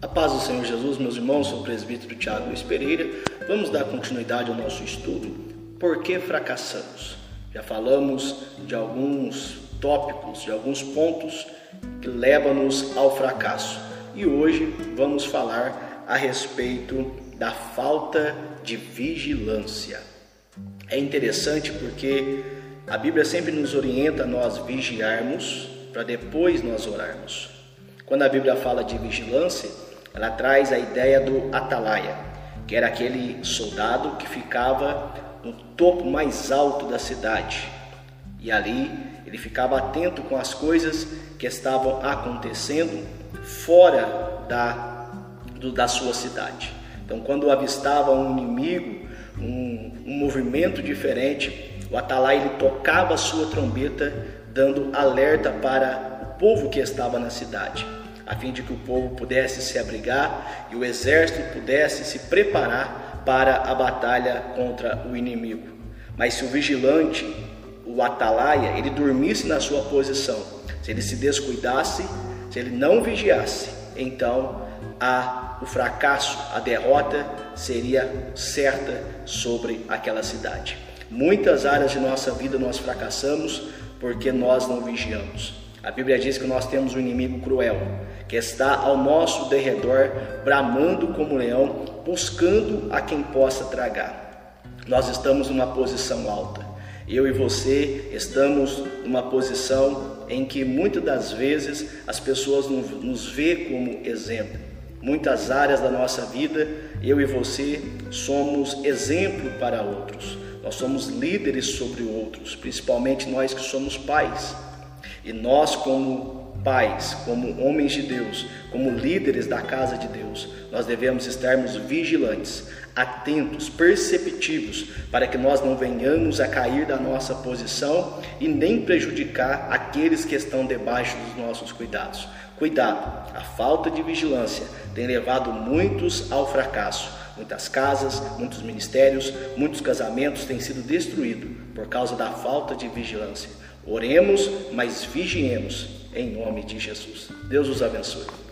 A paz do Senhor Jesus, meus irmãos, sou o presbítero Tiago Luiz Pereira. Vamos dar continuidade ao nosso estudo. Por que fracassamos? Já falamos de alguns tópicos, de alguns pontos que levam-nos ao fracasso. E hoje vamos falar a respeito da falta de vigilância. É interessante porque a Bíblia sempre nos orienta a nós vigiarmos para depois nós orarmos. Quando a Bíblia fala de vigilância, ela traz a ideia do atalaia, que era aquele soldado que ficava no topo mais alto da cidade. E ali ele ficava atento com as coisas que estavam acontecendo fora da, do, da sua cidade. Então, quando avistava um inimigo, um, um movimento diferente, o atalaia ele tocava a sua trombeta, dando alerta para o povo que estava na cidade, a fim de que o povo pudesse se abrigar e o exército pudesse se preparar para a batalha contra o inimigo. Mas se o vigilante, o atalaia, ele dormisse na sua posição, se ele se descuidasse, se ele não vigiasse, então a, o fracasso, a derrota seria certa sobre aquela cidade. Muitas áreas de nossa vida nós fracassamos porque nós não vigiamos. A Bíblia diz que nós temos um inimigo cruel, que está ao nosso derredor, bramando como leão, buscando a quem possa tragar. Nós estamos numa posição alta. Eu e você estamos numa posição em que muitas das vezes as pessoas nos vê como exemplo. Muitas áreas da nossa vida, eu e você somos exemplo para outros. Nós somos líderes sobre outros, principalmente nós que somos pais. E nós, como pais, como homens de Deus, como líderes da casa de Deus, nós devemos estarmos vigilantes, atentos, perceptivos, para que nós não venhamos a cair da nossa posição e nem prejudicar aqueles que estão debaixo dos nossos cuidados. Cuidado, a falta de vigilância tem levado muitos ao fracasso Muitas casas, muitos ministérios, muitos casamentos têm sido destruídos por causa da falta de vigilância. Oremos, mas vigiemos em nome de Jesus. Deus os abençoe.